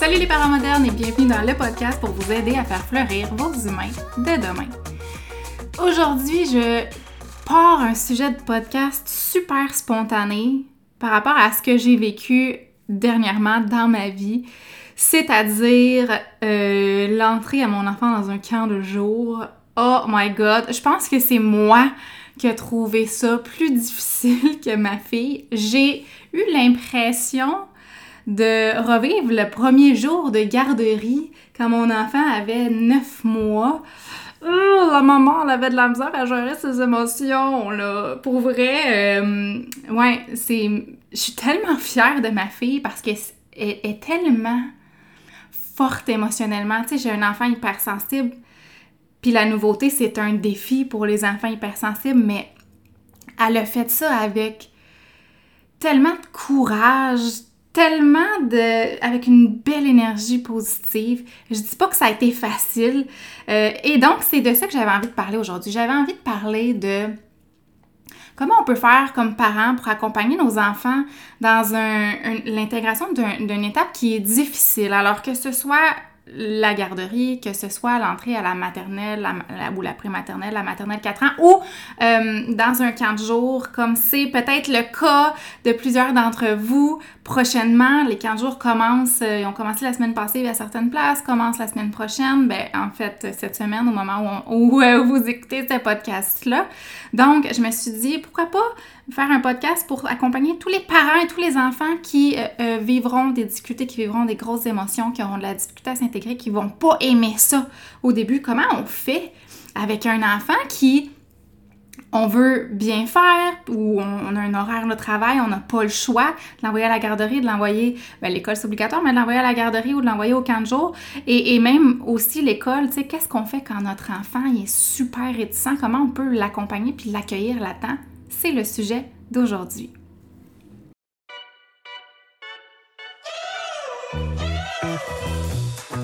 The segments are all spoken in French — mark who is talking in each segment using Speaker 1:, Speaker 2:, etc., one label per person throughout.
Speaker 1: Salut les parents modernes et bienvenue dans le podcast pour vous aider à faire fleurir vos humains de demain. Aujourd'hui, je pars un sujet de podcast super spontané par rapport à ce que j'ai vécu dernièrement dans ma vie, c'est-à-dire euh, l'entrée à mon enfant dans un camp de jour. Oh my god, je pense que c'est moi qui a trouvé ça plus difficile que ma fille. J'ai eu l'impression de revivre le premier jour de garderie quand mon enfant avait 9 mois. La maman, elle avait de la misère à gérer ses émotions, là. Pour vrai, euh, ouais, c'est... Je suis tellement fière de ma fille parce qu'elle est tellement forte émotionnellement. Tu sais, j'ai un enfant hypersensible, puis la nouveauté, c'est un défi pour les enfants hypersensibles, mais elle a fait ça avec tellement de courage, tellement de avec une belle énergie positive. Je dis pas que ça a été facile. Euh, et donc c'est de ça que j'avais envie de parler aujourd'hui. J'avais envie de parler de comment on peut faire comme parents pour accompagner nos enfants dans l'intégration d'une étape qui est difficile. Alors que ce soit la garderie, que ce soit l'entrée à la maternelle ou la prématernelle, la maternelle 4 ans, ou euh, dans un camp de jour, comme c'est peut-être le cas de plusieurs d'entre vous. Prochainement, les camps de jour commencent, euh, ils ont commencé la semaine passée à certaines places, commencent la semaine prochaine, ben, en fait, cette semaine, au moment où, euh, vous écoutez ce podcast-là. Donc, je me suis dit, pourquoi pas faire un podcast pour accompagner tous les parents et tous les enfants qui vivront des difficultés, qui vivront des grosses émotions, qui auront de la difficulté à s'intégrer, qui vont pas aimer ça au début. Comment on fait avec un enfant qui on veut bien faire ou on, a un horaire de travail, on n'a pas le choix de l'envoyer à la garderie, de l'envoyer, ben, l'école c'est obligatoire, mais de l'envoyer à la garderie ou de l'envoyer au camp de jour. Et, même aussi l'école, tu sais, qu'est-ce qu'on fait quand notre enfant est super réticent? Comment on peut l'accompagner puis l'accueillir là-dedans? c'est le sujet d'aujourd'hui.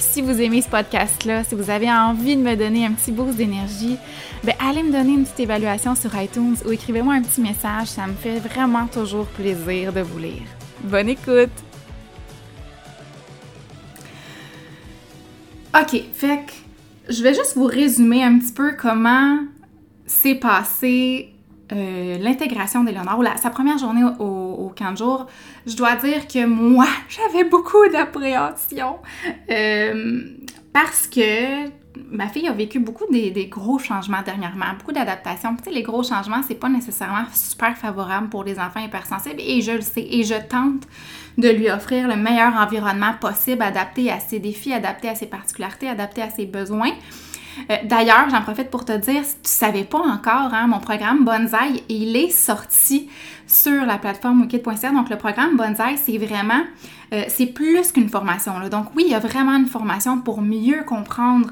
Speaker 1: si vous aimez ce podcast-là, si vous avez envie de me donner un petit boost d'énergie, ben allez me donner une petite évaluation sur iTunes ou écrivez-moi un petit message. Ça me fait vraiment toujours plaisir de vous lire. Bonne écoute! OK, fait que je vais juste vous résumer un petit peu comment s'est passé euh, l'intégration d'Éléonore, ou sa première journée au, au, camp de jour, je dois dire que moi, j'avais beaucoup d'appréhension euh, parce que ma fille a vécu beaucoup des, gros changements dernièrement, beaucoup d'adaptations. Tu sais, les gros changements, c'est pas nécessairement super favorable pour les enfants hypersensibles et je le sais. Et je tente de lui offrir le meilleur environnement possible, adapté à ses défis, adapté à ses particularités, adapté à ses besoins. Euh, d'ailleurs, j'en profite pour te dire, si tu ne savais pas encore, hein, mon programme Bonsai, il est sorti sur la plateforme wikid.ca. Donc, le programme Bonsai, c'est vraiment, euh, c'est plus qu'une formation. Donc, oui, il y a vraiment une formation pour mieux comprendre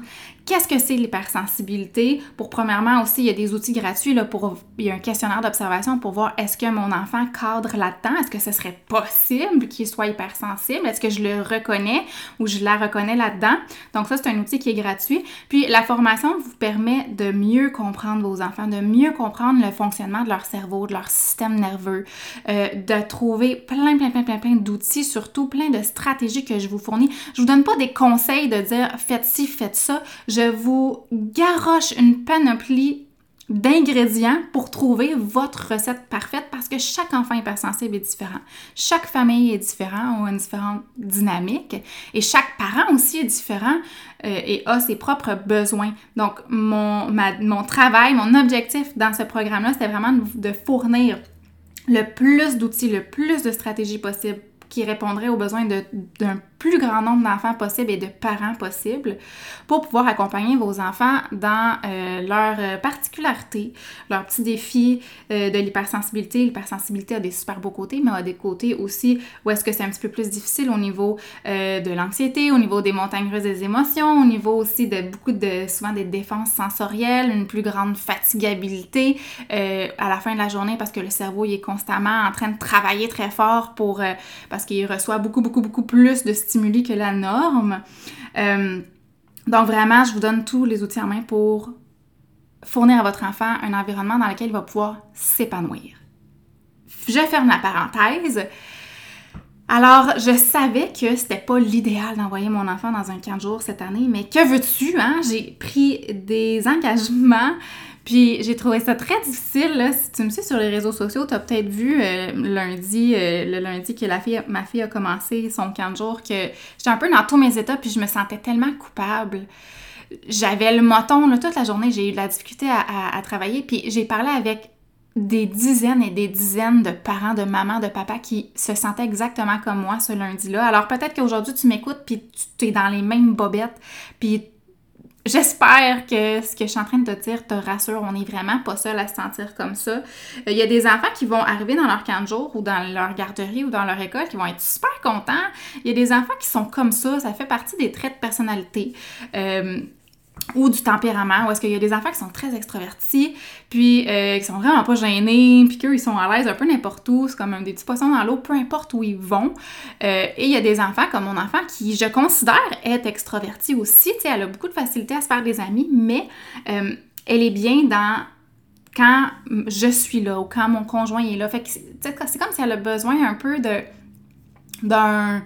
Speaker 1: qu'est-ce que c'est l'hypersensibilité? Pour premièrement aussi, il y a des outils gratuits, pour, il y a un questionnaire d'observation pour voir est-ce que mon enfant cadre là-dedans? Est-ce que ce serait possible qu'il soit hypersensible? Est-ce que je le reconnais ou je la reconnais là-dedans? Donc ça, c'est un outil qui est gratuit. Puis la formation vous permet de mieux comprendre vos enfants, de mieux comprendre le fonctionnement de leur cerveau, de leur système nerveux, euh, de trouver plein, plein, plein, plein, plein d'outils, surtout plein de stratégies que je vous fournis. Je vous donne pas des conseils de dire faites ci, faites ça. Vous garoche une panoplie d'ingrédients pour trouver votre recette parfaite parce que chaque enfant hypersensible est différent. Chaque famille est différente ou une différente dynamique et chaque parent aussi est différent euh, et a ses propres besoins. Donc, mon, mon travail, mon objectif dans ce programme-là, c'était vraiment de fournir le plus d'outils, le plus de stratégies possibles qui répondraient aux besoins d'un plus grand nombre d'enfants possible et de parents possibles pour pouvoir accompagner vos enfants dans euh, leurs euh, particularités, leurs petits défis euh, de l'hypersensibilité. L'hypersensibilité a des super beaux côtés, mais a des côtés aussi où est-ce que c'est un petit peu plus difficile au niveau de l'anxiété, au niveau des montagnes russes des émotions, au niveau aussi de beaucoup de, souvent des défenses sensorielles, une plus grande fatigabilité à la fin de la journée parce que le cerveau il est constamment en train de travailler très fort pour, parce qu'il reçoit beaucoup, beaucoup, beaucoup plus de que la norme. Euh, donc vraiment, je vous donne tous les outils en main pour fournir à votre enfant un environnement dans lequel il va pouvoir s'épanouir. Je ferme la parenthèse. Alors, je savais que c'était pas l'idéal d'envoyer mon enfant dans un camp de jour cette année, mais que veux-tu, hein? J'ai pris des engagements puis j'ai trouvé ça très difficile, là. Si tu me suis sur les réseaux sociaux, tu as peut-être vu euh, lundi, euh, le lundi que la fille, ma fille a commencé son camp de jour, que j'étais un peu dans tous mes états, puis je me sentais tellement coupable. J'avais le moton, là, toute la journée, j'ai eu de la difficulté à, travailler, puis j'ai parlé avec des dizaines et des dizaines de parents, de mamans, de papas qui se sentaient exactement comme moi ce lundi-là. Alors peut-être qu'aujourd'hui tu m'écoutes puis tu es dans les mêmes bobettes, puis J'espère que ce que je suis en train de te dire te rassure. On n'est vraiment pas seul à se sentir comme ça. Il euh, y a des enfants qui vont arriver dans leur camp de jour ou dans leur garderie ou dans leur école qui vont être super contents. Il y a des enfants qui sont comme ça. Ça fait partie des traits de personnalité. Euh, ou du tempérament, où est-ce qu'il y a des enfants qui sont très extravertis, puis euh, qui sont vraiment pas gênés, puis qu'eux, ils sont à l'aise un peu n'importe où, c'est comme des petits poissons dans l'eau, peu importe où ils vont. Euh, et il y a des enfants comme mon enfant qui, je considère, est extraverti aussi, tu sais, elle a beaucoup de facilité à se faire des amis, mais euh, elle est bien dans quand je suis là ou quand mon conjoint est là. Fait que c'est comme si elle a besoin un peu de d'un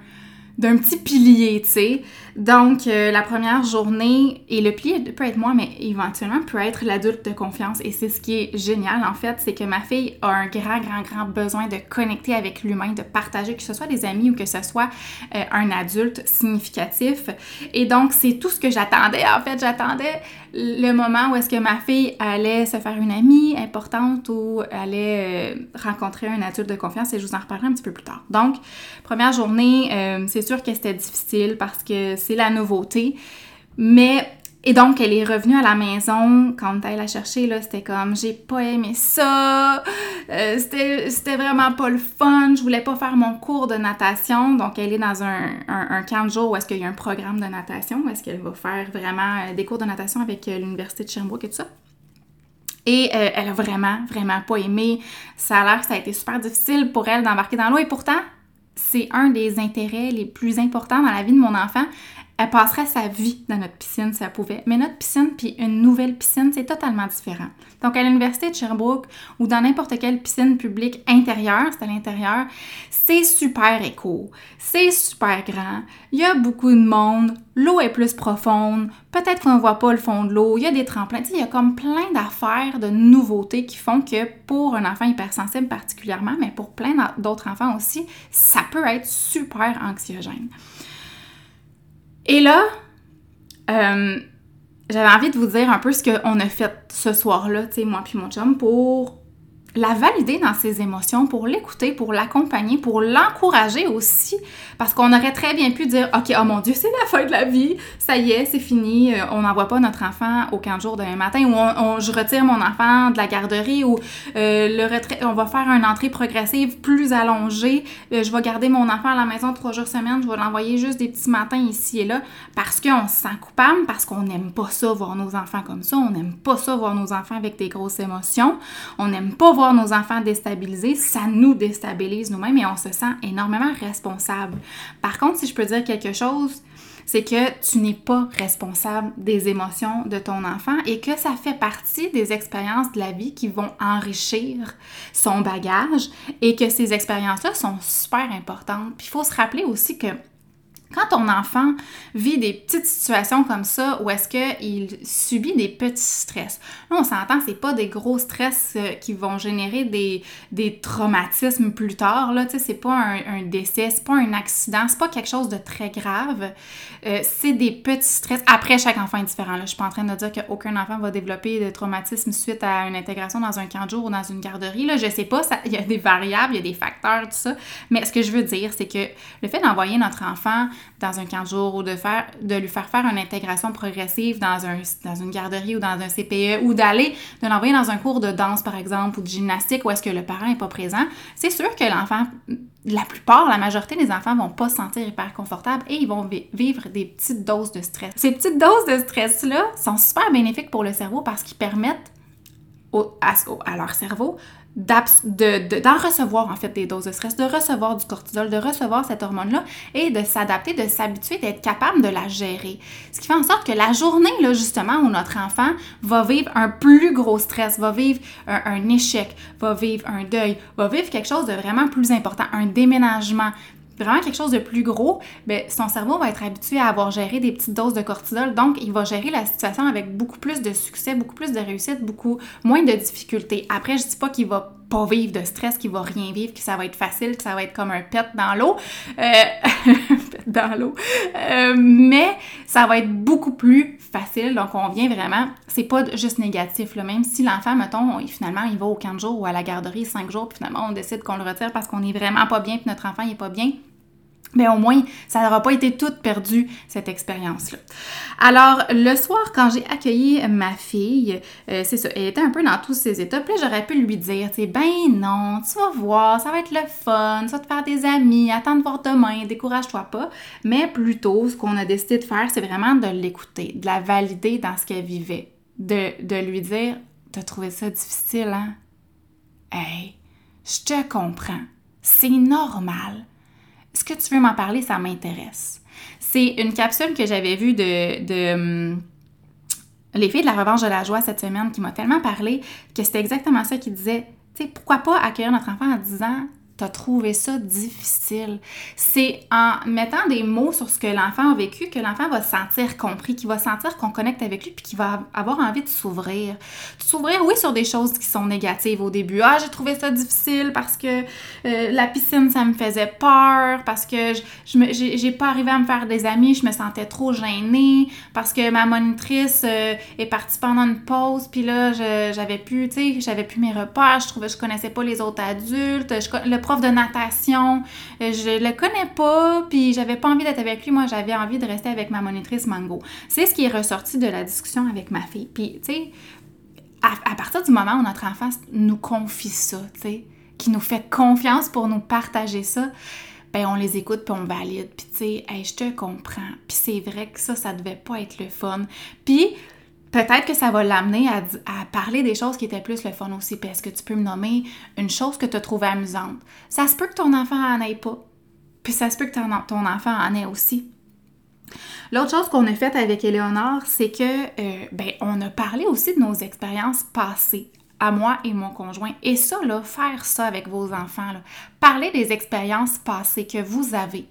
Speaker 1: d'un petit pilier, tu sais. Donc, euh, la première journée, et le pilier peut être moi, mais éventuellement peut être l'adulte de confiance. Et c'est ce qui est génial, en fait, c'est que ma fille a un grand, grand, grand besoin de connecter avec l'humain, de partager, que ce soit des amis ou que ce soit euh, un adulte significatif. Et donc, c'est tout ce que j'attendais. En fait, j'attendais le moment où est-ce que ma fille allait se faire une amie importante ou allait euh, rencontrer un adulte de confiance et je vous en reparlerai un petit peu plus tard. Donc, première journée, c'est sûr que c'était difficile parce que c'est la nouveauté. Mais et donc, elle est revenue à la maison, quand elle la chercher, là, c'était comme, j'ai pas aimé ça, euh, c'était vraiment pas le fun, je voulais pas faire mon cours de natation. Donc, elle est dans un, un, camp de jour où est-ce qu'il y a un programme de natation, où est-ce qu'elle va faire vraiment euh, des cours de natation avec euh, l'Université de Sherbrooke et tout ça. Et elle a vraiment, vraiment pas aimé. Ça a l'air que ça a été super difficile pour elle d'embarquer dans l'eau et pourtant, c'est un des intérêts les plus importants dans la vie de mon enfant. Elle passerait sa vie dans notre piscine si elle pouvait. Mais notre piscine puis une nouvelle piscine, c'est totalement différent. Donc, à l'Université de Sherbrooke ou dans n'importe quelle piscine publique intérieure, c'est à l'intérieur, c'est super éco, c'est super grand, il y a beaucoup de monde, l'eau est plus profonde, peut-être qu'on ne voit pas le fond de l'eau, il y a des tremplins, il y a comme plein d'affaires, de nouveautés qui font que pour un enfant hypersensible particulièrement, mais pour plein d'autres enfants aussi, ça peut être super anxiogène. Et là, euh, j'avais envie de vous dire un peu ce qu'on a fait ce soir-là, tu sais, moi puis mon chum, pour la valider dans ses émotions, pour l'écouter, pour l'accompagner, pour l'encourager aussi. Parce qu'on aurait très bien pu dire, OK, oh mon Dieu, c'est la fin de la vie, ça y est, c'est fini, euh, on n'envoie pas notre enfant au camp de jour demain matin, ou on, je retire mon enfant de la garderie, ou euh, le retrait, on va faire une entrée progressive plus allongée, euh, je vais garder mon enfant à la maison trois jours semaine, je vais l'envoyer juste des petits matins ici et là, parce qu'on se sent coupable, parce qu'on n'aime pas ça, voir nos enfants comme ça, on n'aime pas ça, voir nos enfants avec des grosses émotions, on n'aime pas voir nos enfants déstabilisés, ça nous déstabilise nous-mêmes et on se sent énormément responsable. Par contre, si je peux dire quelque chose, c'est que tu n'es pas responsable des émotions de ton enfant et que ça fait partie des expériences de la vie qui vont enrichir son bagage et que ces expériences-là sont super importantes. Puis il faut se rappeler aussi que quand ton enfant vit des petites situations comme ça, où est-ce qu'il subit des petits stress, là, on s'entend, c'est pas des gros stress euh, qui vont générer des, des traumatismes plus tard, là, tu c'est pas un, un décès, c'est pas un accident, c'est pas quelque chose de très grave, euh, c'est des petits stress. Après, chaque enfant est différent, là. Je suis pas en train de dire qu'aucun enfant va développer de traumatisme suite à une intégration dans un camp de jour ou dans une garderie, là, je sais pas, il y a des variables, il y a des facteurs, tout ça, mais ce que je veux dire, c'est que le fait d'envoyer notre enfant dans un camp de jour ou de, faire, de lui faire faire une intégration progressive dans, un, dans une garderie ou dans un CPE ou d'aller, de l'envoyer dans un cours de danse, par exemple, ou de gymnastique où est-ce que le parent n'est pas présent, c'est sûr que l'enfant, la plupart, la majorité des enfants vont pas se sentir hyper confortables et ils vont vivre des petites doses de stress. Ces petites doses de stress-là sont super bénéfiques pour le cerveau parce qu'ils permettent à leur cerveau d'en de, recevoir en fait des doses de stress, de recevoir du cortisol, de recevoir cette hormone-là et de s'adapter, de s'habituer, d'être capable de la gérer. Ce qui fait en sorte que la journée, là, justement, où notre enfant va vivre un plus gros stress, va vivre un échec, va vivre un deuil, va vivre quelque chose de vraiment plus important, un déménagement, vraiment quelque chose de plus gros, bien, son cerveau va être habitué à avoir géré des petites doses de cortisol, donc il va gérer la situation avec beaucoup plus de succès, beaucoup plus de réussite, beaucoup moins de difficultés. Après, je dis pas qu'il va vivre de stress, qu'il va rien vivre, que ça va être facile, que ça va être comme un pet dans l'eau, euh, dans l'eau, euh, mais ça va être beaucoup plus facile. Donc on vient vraiment, c'est pas juste négatif là, même si l'enfant, mettons, finalement il va au camp de ou à la garderie cinq jours, puis finalement on décide qu'on le retire parce qu'on est vraiment pas bien, puis notre enfant il est pas bien mais au moins, ça n'aura pas été toute perdue, cette expérience-là. Alors, le soir, quand j'ai accueilli ma fille, euh, c'est ça, elle était un peu dans tous ces états. Puis j'aurais pu lui dire, tu sais, ben non, tu vas voir, ça va être le fun, ça va te faire des amis, attends de voir demain, décourage-toi pas. Mais plutôt, ce qu'on a décidé de faire, c'est vraiment de l'écouter, de la valider dans ce qu'elle vivait. De, de lui dire, t'as trouvé ça difficile, hein? Hey, je te comprends. C'est normal est-ce que tu veux m'en parler? Ça m'intéresse. C'est une capsule que j'avais vue de, de hum, Les filles de la revanche de la joie cette semaine qui m'a tellement parlé que c'était exactement ça qui disait, tu sais, pourquoi pas accueillir notre enfant en disant t'as trouvé ça difficile. C'est en mettant des mots sur ce que l'enfant a vécu que l'enfant va se sentir compris, qu'il va sentir qu'on connecte avec lui, puis qu'il va avoir envie de s'ouvrir. S'ouvrir, oui, sur des choses qui sont négatives au début. Ah, j'ai trouvé ça difficile parce que euh, la piscine, ça me faisait peur, parce que je j'ai pas arrivé à me faire des amis, je me sentais trop gênée, parce que ma monitrice euh, est partie pendant une pause, puis là, j'avais plus, tu sais, j'avais plus mes repas, je trouvais je connaissais pas les autres adultes, prof de natation. Euh, je le connais pas, puis j'avais pas envie d'être avec lui. Moi, j'avais envie de rester avec ma monitrice Mango. C'est ce qui est ressorti de la discussion avec ma fille. Puis, tu sais, à, partir du moment où notre enfant nous confie ça, tu sais, qui nous fait confiance pour nous partager ça, ben on les écoute puis on valide. Puis tu sais, je te comprends. Puis c'est vrai que ça, ça devait pas être le fun. Puis peut-être que ça va l'amener à, parler des choses qui étaient plus le fun aussi. Est-ce que tu peux me nommer une chose que tu as trouvée amusante? Ça se peut que ton enfant en ait pas. Puis ça se peut que ton, ton enfant en ait aussi. L'autre chose qu'on a faite avec Éléonore, c'est que euh, ben, on a parlé aussi de nos expériences passées à moi et mon conjoint. Et ça, là, faire ça avec vos enfants, là, parler des expériences passées que vous avez,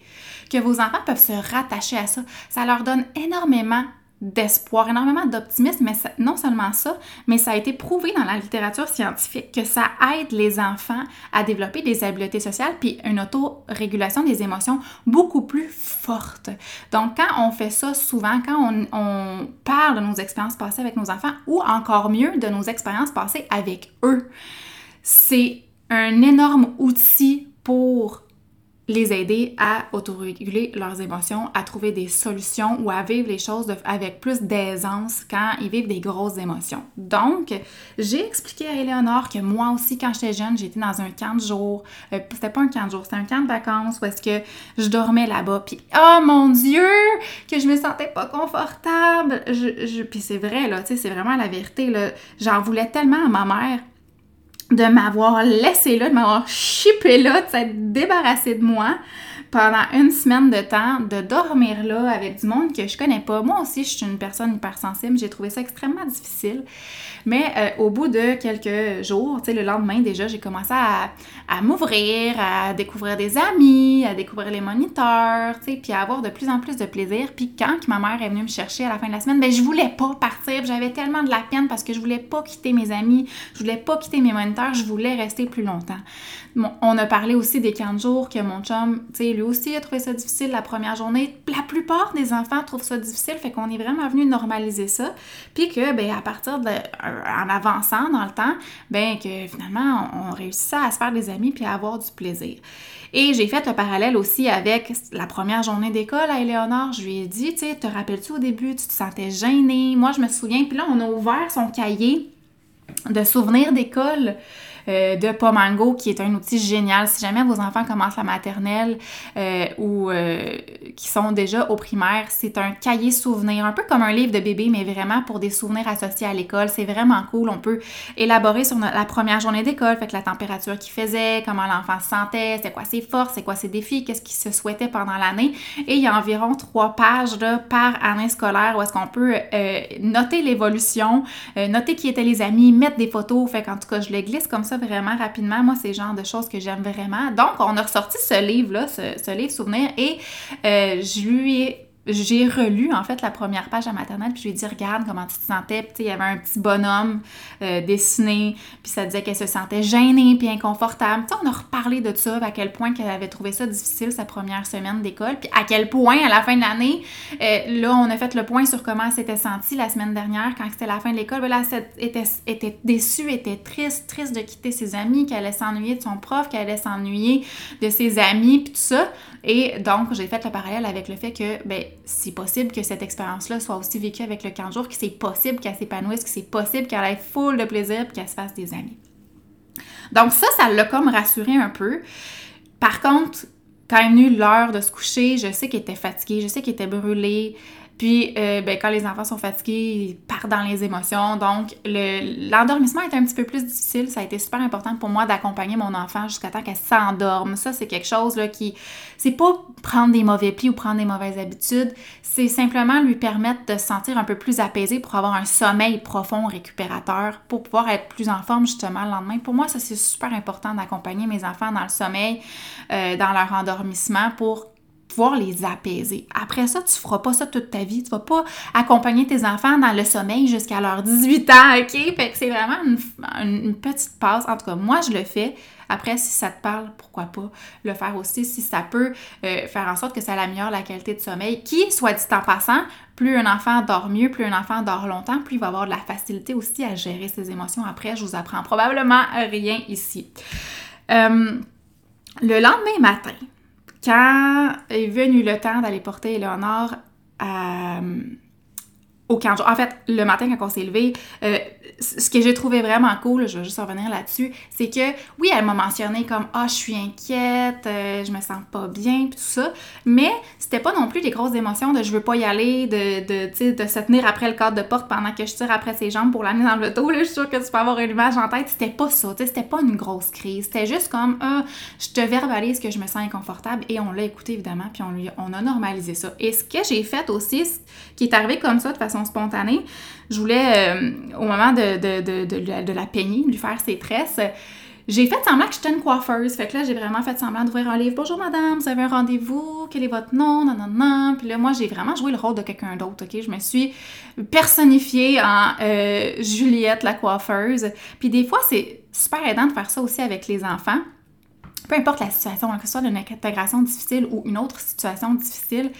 Speaker 1: que vos enfants peuvent se rattacher à ça, ça leur donne énormément d'espoir, énormément d'optimisme, mais non seulement ça, mais ça a été prouvé dans la littérature scientifique que ça aide les enfants à développer des habiletés sociales puis une autorégulation des émotions beaucoup plus forte. Donc, quand on fait ça souvent, quand on, on parle de nos expériences passées avec nos enfants ou encore mieux de nos expériences passées avec eux, c'est un énorme outil pour les aider à autoréguler leurs émotions, à trouver des solutions ou à vivre les choses avec plus d'aisance quand ils vivent des grosses émotions. Donc, j'ai expliqué à Eleonore que moi aussi, quand j'étais jeune, j'étais dans un camp de jour. Euh, c'était pas un camp de jour, c'était un camp de vacances où est-ce que je dormais là-bas. Puis, oh mon Dieu, que je me sentais pas confortable. Je, puis c'est vrai, là, tu sais, c'est vraiment la vérité. J'en voulais tellement à ma mère de m'avoir laissé là, de m'avoir chippé là, de s'être débarrassé de moi pendant une semaine de temps, de dormir là avec du monde que je connais pas. Moi aussi, je suis une personne hypersensible, j'ai trouvé ça extrêmement difficile. Mais euh, au bout de quelques jours, tu sais, le lendemain déjà, j'ai commencé à, m'ouvrir, à découvrir des amis, à découvrir les moniteurs, tu sais, puis à avoir de plus en plus de plaisir. Puis quand ma mère est venue me chercher à la fin de la semaine, ben je voulais pas partir, j'avais tellement de la peine parce que je voulais pas quitter mes amis, je voulais pas quitter mes moniteurs, je voulais rester plus longtemps. on a parlé aussi des 15 jours que mon chum, tu sais, aussi a trouvé ça difficile la première journée. La plupart des enfants trouvent ça difficile, fait qu'on est vraiment venu normaliser ça. Puis que, ben, à partir de en avançant dans le temps, ben que finalement, on réussissait à se faire des amis puis à avoir du plaisir. Et j'ai fait le parallèle aussi avec la première journée d'école à Éléonore. Je lui ai dit, tu sais, te rappelles-tu au début, tu te sentais gênée? Moi, je me souviens, puis là, on a ouvert son cahier de souvenirs d'école. Euh, de Pomango, qui est un outil génial. Si jamais vos enfants commencent la maternelle euh, ou euh, qui sont déjà au primaire, c'est un cahier souvenir, un peu comme un livre de bébé, mais vraiment pour des souvenirs associés à l'école. C'est vraiment cool. On peut élaborer sur la première journée d'école, fait que la température qu'il faisait, comment l'enfant se sentait, c'est quoi ses forces, c'est quoi ses défis, qu'est-ce qu'il se souhaitait pendant l'année. Et il y a environ trois pages par année scolaire où est-ce qu'on peut noter l'évolution, noter qui étaient les amis, mettre des photos. Fait qu'en tout cas, je le glisse comme ça vraiment rapidement. Moi, c'est le genre de choses que j'aime vraiment. Donc, on a ressorti ce livre-là, ce, livre souvenir, et je lui ai j'ai relu en fait la première page à maternelle puis je lui ai dit regarde comment tu te sentais. Puis il y avait un petit bonhomme euh, dessiné puis ça disait qu'elle se sentait gênée puis inconfortable. On a reparlé de ça à quel point qu'elle avait trouvé ça difficile sa première semaine d'école puis à quel point à la fin de l'année euh, là on a fait le point sur comment elle s'était sentie la semaine dernière quand c'était la fin de l'école. Là elle était, était déçue était triste triste de quitter ses amis qu'elle allait s'ennuyer de son prof qu'elle allait s'ennuyer de ses amis puis tout ça. Et donc j'ai fait le parallèle avec le fait que ben c'est possible que cette expérience-là soit aussi vécue avec le 15 jours, que c'est possible qu'elle s'épanouisse, que c'est possible qu'elle ait full de plaisir et qu'elle se fasse des amis. Donc ça, ça l'a comme rassuré un peu. Par contre, quand est venue l'heure de se coucher, je sais qu'elle était fatiguée, je sais qu'elle était brûlée, puis, euh, ben, quand les enfants sont fatigués, ils partent dans les émotions. Donc, l'endormissement est un petit peu plus difficile. Ça a été super important pour moi d'accompagner mon enfant jusqu'à temps qu'elle s'endorme. Ça, c'est quelque chose là, qui. C'est pas prendre des mauvais plis ou prendre des mauvaises habitudes. C'est simplement lui permettre de se sentir un peu plus apaisé pour avoir un sommeil profond, récupérateur, pour pouvoir être plus en forme justement le lendemain. Pour moi, ça, c'est super important d'accompagner mes enfants dans le sommeil, euh, dans leur endormissement pour pouvoir les apaiser. Après ça, tu feras pas ça toute ta vie. Tu vas pas accompagner tes enfants dans le sommeil jusqu'à leurs 18 ans, OK? Fait que c'est vraiment une, petite passe. En tout cas, moi, je le fais. Après, si ça te parle, pourquoi pas le faire aussi si ça peut euh, faire en sorte que ça améliore la qualité de sommeil, qui, soit dit en passant, plus un enfant dort mieux, plus un enfant dort longtemps, plus il va avoir de la facilité aussi à gérer ses émotions. Après, je vous apprends probablement rien ici. Euh, le lendemain matin, quand est venu le temps d'aller porter Eleonore à, En fait, le matin, quand on s'est levé, euh, ce que j'ai trouvé vraiment cool, je vais juste revenir là-dessus, c'est que oui, elle m'a mentionné comme ah, je suis inquiète, euh, je me sens pas bien, tout ça, mais c'était pas non plus des grosses émotions de je veux pas y aller, de, de, de se tenir après le cadre de porte pendant que je tire après ses jambes pour l'amener dans le dos. Là, je suis sûre que tu peux avoir une image en tête. C'était pas ça, c'était pas une grosse crise. C'était juste comme ah, je te verbalise que je me sens inconfortable et on l'a écouté évidemment, puis on, lui, on a normalisé ça. Et ce que j'ai fait aussi, qui est arrivé comme ça de façon spontanée, je voulais, euh, au moment de, de, de, de, la peigner, lui faire ses tresses, j'ai fait semblant que j'étais une coiffeuse. Fait que là, j'ai vraiment fait semblant d'ouvrir un livre. Bonjour madame, vous avez un rendez-vous? Quel est votre nom? Non, non, non. Puis là, moi, j'ai vraiment joué le rôle de quelqu'un d'autre, OK? Je me suis personnifiée en euh, Juliette la coiffeuse. Puis des fois, c'est super aidant de faire ça aussi avec les enfants. Peu importe la situation, que ce soit une intégration difficile ou une autre situation difficile.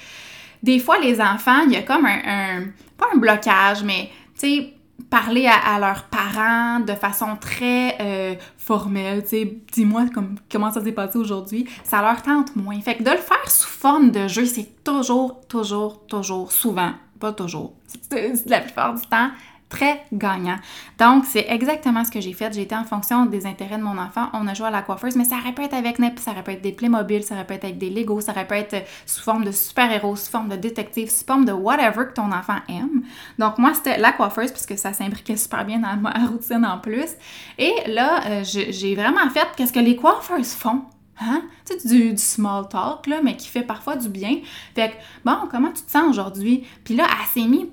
Speaker 1: Des fois, les enfants, il y a comme un, pas un blocage, mais tu sais, parler à, leurs parents de façon très euh, formelle, tu sais, dis-moi comment ça s'est passé aujourd'hui, ça leur tente moins. Fait que de le faire sous forme de jeu, c'est toujours, toujours, toujours, souvent, pas toujours, c'est la plupart du temps, très gagnant. Donc, c'est exactement ce que j'ai fait. J'ai été en fonction des intérêts de mon enfant. On a joué à la coiffeuse, mais ça être avec NEP, ça être des Playmobil, ça être avec des Legos, ça être sous forme de super-héros, sous forme de détective, sous forme de whatever que ton enfant aime. Donc, moi, c'était la coiffeuse, puisque ça s'imbriquait super bien dans ma routine en plus. Et là, euh, j'ai vraiment fait qu'est-ce que les coiffeuses font. Hein? Tu sais, du, small talk, là, mais qui fait parfois du bien. Fait que, bon, comment tu te sens aujourd'hui? Puis là, elle s'est mise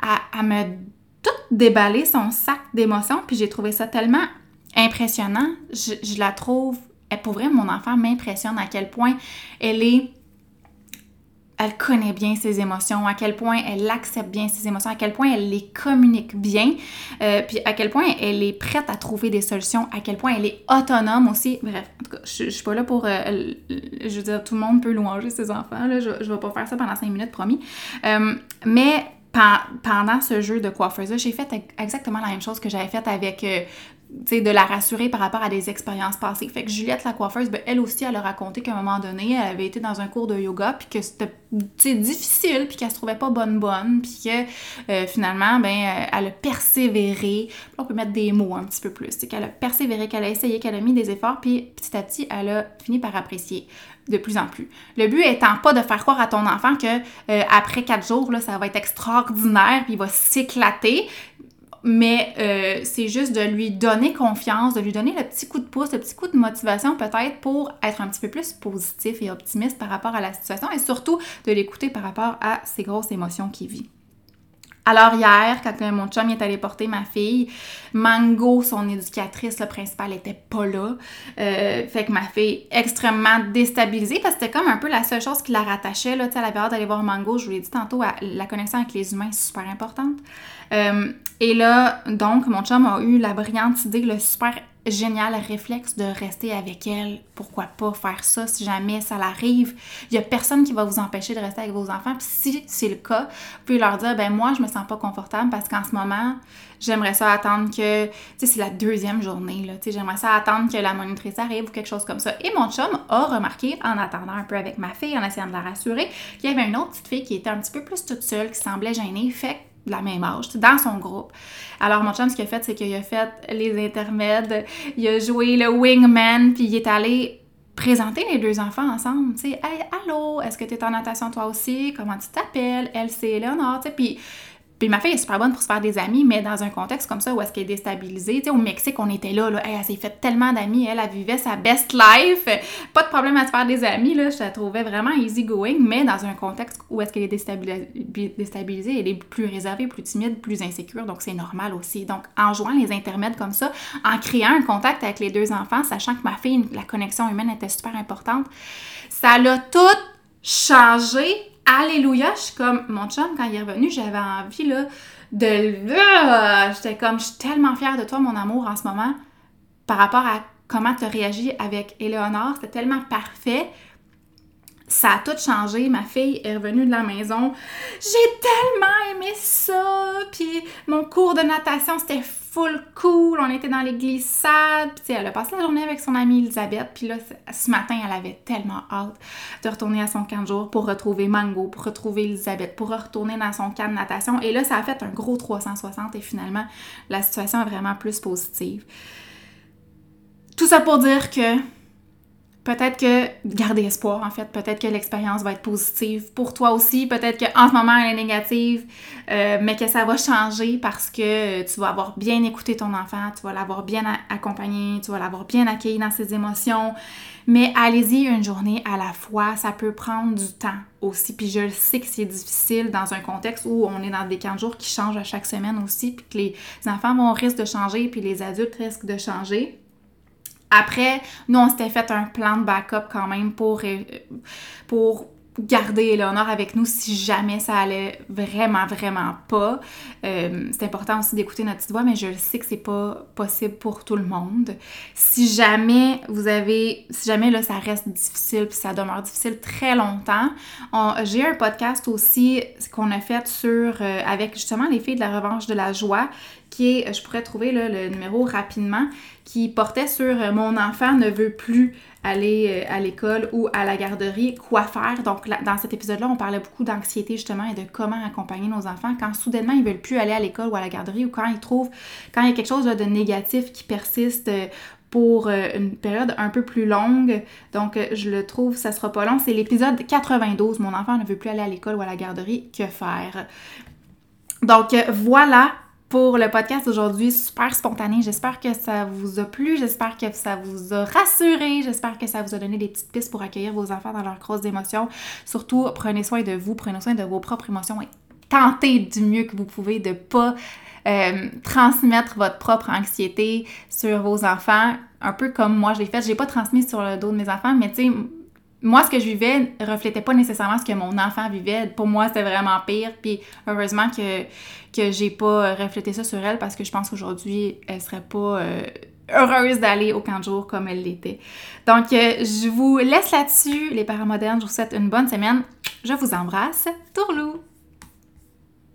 Speaker 1: à, à me tout déballer son sac d'émotions, puis j'ai trouvé ça tellement impressionnant. Je, je la trouve, pour vrai, mon enfant m'impressionne à quel point elle est elle connaît bien ses émotions, à quel point elle accepte bien ses émotions, à quel point elle les communique bien, euh, puis à quel point elle est prête à trouver des solutions, à quel point elle est autonome aussi. Bref, en tout cas, je, je suis pas là pour. Euh, je veux dire, tout le monde peut louanger ses enfants. Je, je vais pas faire ça pendant cinq minutes, promis. Euh, mais pendant ce jeu de coiffeuse-là, j'ai fait exactement la même chose que j'avais fait avec de la rassurer par rapport à des expériences passées. Fait que Juliette, la coiffeuse, ben, elle aussi, elle a raconté qu'à un moment donné, elle avait été dans un cours de yoga, puis que c'était difficile, puis qu'elle se trouvait pas bonne bonne, puis que euh, finalement, ben, euh, elle a persévéré. on peut mettre des mots un petit peu plus. C'est qu'elle a persévéré, qu'elle a essayé, qu'elle a mis des efforts, puis petit à petit, elle a fini par apprécier de plus en plus. Le but étant pas de faire croire à ton enfant que euh, après quatre jours, là, ça va être extraordinaire, puis il va s'éclater mais euh, c'est juste de lui donner confiance, de lui donner le petit coup de pouce, le petit coup de motivation peut-être pour être un petit peu plus positif et optimiste par rapport à la situation et surtout de l'écouter par rapport à ses grosses émotions qu'il vit. Alors hier, quand mon chum est allé porter ma fille, Mango, son éducatrice principale, était pas là. Euh, fait que ma fille extrêmement déstabilisée parce que c'était comme un peu la seule chose qui la rattachait. Là, à la période d'aller voir Mango, je vous l'ai dit tantôt, la connexion avec les humains est super importante. Euh, et là, donc, mon chum a eu la brillante idée, le super génial réflexe de rester avec elle. Pourquoi pas faire ça si jamais ça l'arrive? Il y a personne qui va vous empêcher de rester avec vos enfants. Puis si c'est le cas, vous pouvez leur dire, ben moi, je me sens pas confortable parce qu'en ce moment, j'aimerais ça attendre que, tu sais, c'est la deuxième journée, là, tu sais, j'aimerais ça attendre que la monitrice arrive ou quelque chose comme ça. Et mon chum a remarqué, en attendant un peu avec ma fille, en essayant de la rassurer, qu'il y avait une autre petite fille qui était un petit peu plus toute seule, qui semblait gênée. Fait de la même âge, dans son groupe. Alors, mon chum, ce qu'il a fait, c'est qu'il a fait les intermèdes, il a joué le wingman, puis il est allé présenter les deux enfants ensemble, tu sais, hey, allô, est-ce que tu es en natation toi aussi? Comment tu t'appelles? Elle, c'est Léonard, tu sais, puis puis ma fille est super bonne pour se faire des amis, mais dans un contexte comme ça où est-ce qu'elle est déstabilisée, tu sais, au Mexique, on était là, là. Elle, s'est fait tellement d'amis, elle, elle vivait sa best life, pas de problème à se faire des amis, là, je la trouvais vraiment easy going, mais dans un contexte où est-ce qu'elle est déstabilisée, elle est plus réservée, plus timide, plus insécure, donc c'est normal aussi. Donc, en jouant les intermèdes comme ça, en créant un contact avec les deux enfants, sachant que ma fille, la connexion humaine était super importante, ça l'a tout changé Alléluia, je suis comme, mon chum, quand il est revenu, j'avais envie, là, de... J'étais comme, je suis tellement fière de toi, mon amour, en ce moment, par rapport à comment tu as réagi avec Éléonore. C'était tellement parfait. Ça a tout changé. Ma fille est revenue de la maison. J'ai tellement aimé ça. Puis mon cours de natation, c'était full cool, on était dans les glissades, puis elle a passé la journée avec son amie Elisabeth, puis là, ce matin, elle avait tellement hâte de retourner à son camp de jour pour retrouver Mango, pour retrouver Elisabeth, pour retourner dans son camp de natation, et là, ça a fait un gros 360, et finalement, la situation est vraiment plus positive. Tout ça pour dire que peut-être que garder espoir en fait, peut-être que l'expérience va être positive pour toi aussi, peut-être qu'en ce moment elle est négative, euh, mais que ça va changer parce que tu vas avoir bien écouté ton enfant, tu vas l'avoir bien accompagné, tu vas l'avoir bien accueilli dans ses émotions. Mais allez-y une journée à la fois, ça peut prendre du temps aussi. Puis je sais que c'est difficile dans un contexte où on est dans des camps de jour qui changent à chaque semaine aussi, puis que les enfants vont risque de changer, puis les adultes risquent de changer. Après, nous, on s'était fait un plan de backup quand même pour, euh, pour garder Eleonore avec nous si jamais ça allait vraiment, vraiment pas. Euh, c'est important aussi d'écouter notre petite voix, mais je sais que c'est pas possible pour tout le monde. Si jamais vous avez, si jamais là ça reste difficile puis ça demeure difficile très longtemps, j'ai un podcast aussi qu'on a fait sur, euh, avec justement les filles de la revanche de la joie qui est, je pourrais trouver le numéro rapidement, qui portait sur euh, mon enfant ne veut plus aller euh, à l'école ou à la garderie, quoi faire. Donc, dans cet épisode-là, on parlait beaucoup d'anxiété justement et de comment accompagner nos enfants quand soudainement ils veulent plus aller à l'école ou à la garderie ou quand ils trouvent, quand il y a quelque chose de négatif qui persiste euh, pour une période un peu plus longue. Donc, je le trouve, ça sera pas long. C'est l'épisode 92. Mon enfant ne veut plus aller à l'école ou à la garderie. Que faire? Donc, voilà pour le podcast d'aujourd'hui, super spontané. J'espère que ça vous a plu, j'espère que ça vous a rassuré, j'espère que ça vous a donné des petites pistes pour accueillir vos enfants dans leurs grosses émotions. Surtout, prenez soin de vous, prenez soin de vos propres émotions et tentez du mieux que vous pouvez de pas euh, transmettre votre propre anxiété sur vos enfants, un peu comme moi je l'ai fait. J'ai pas transmis sur le dos de mes enfants, mais tu sais, moi, ce que je vivais reflétait pas nécessairement ce que mon enfant vivait. Pour moi, c'était vraiment pire. Puis heureusement que, que j'ai pas reflété ça sur elle parce que je pense qu'aujourd'hui, elle serait pas euh, heureuse d'aller au camp de jour comme elle l'était. Donc, euh, je vous laisse là-dessus, les parents modernes. Je vous souhaite une bonne semaine. Je vous embrasse. Tourlou!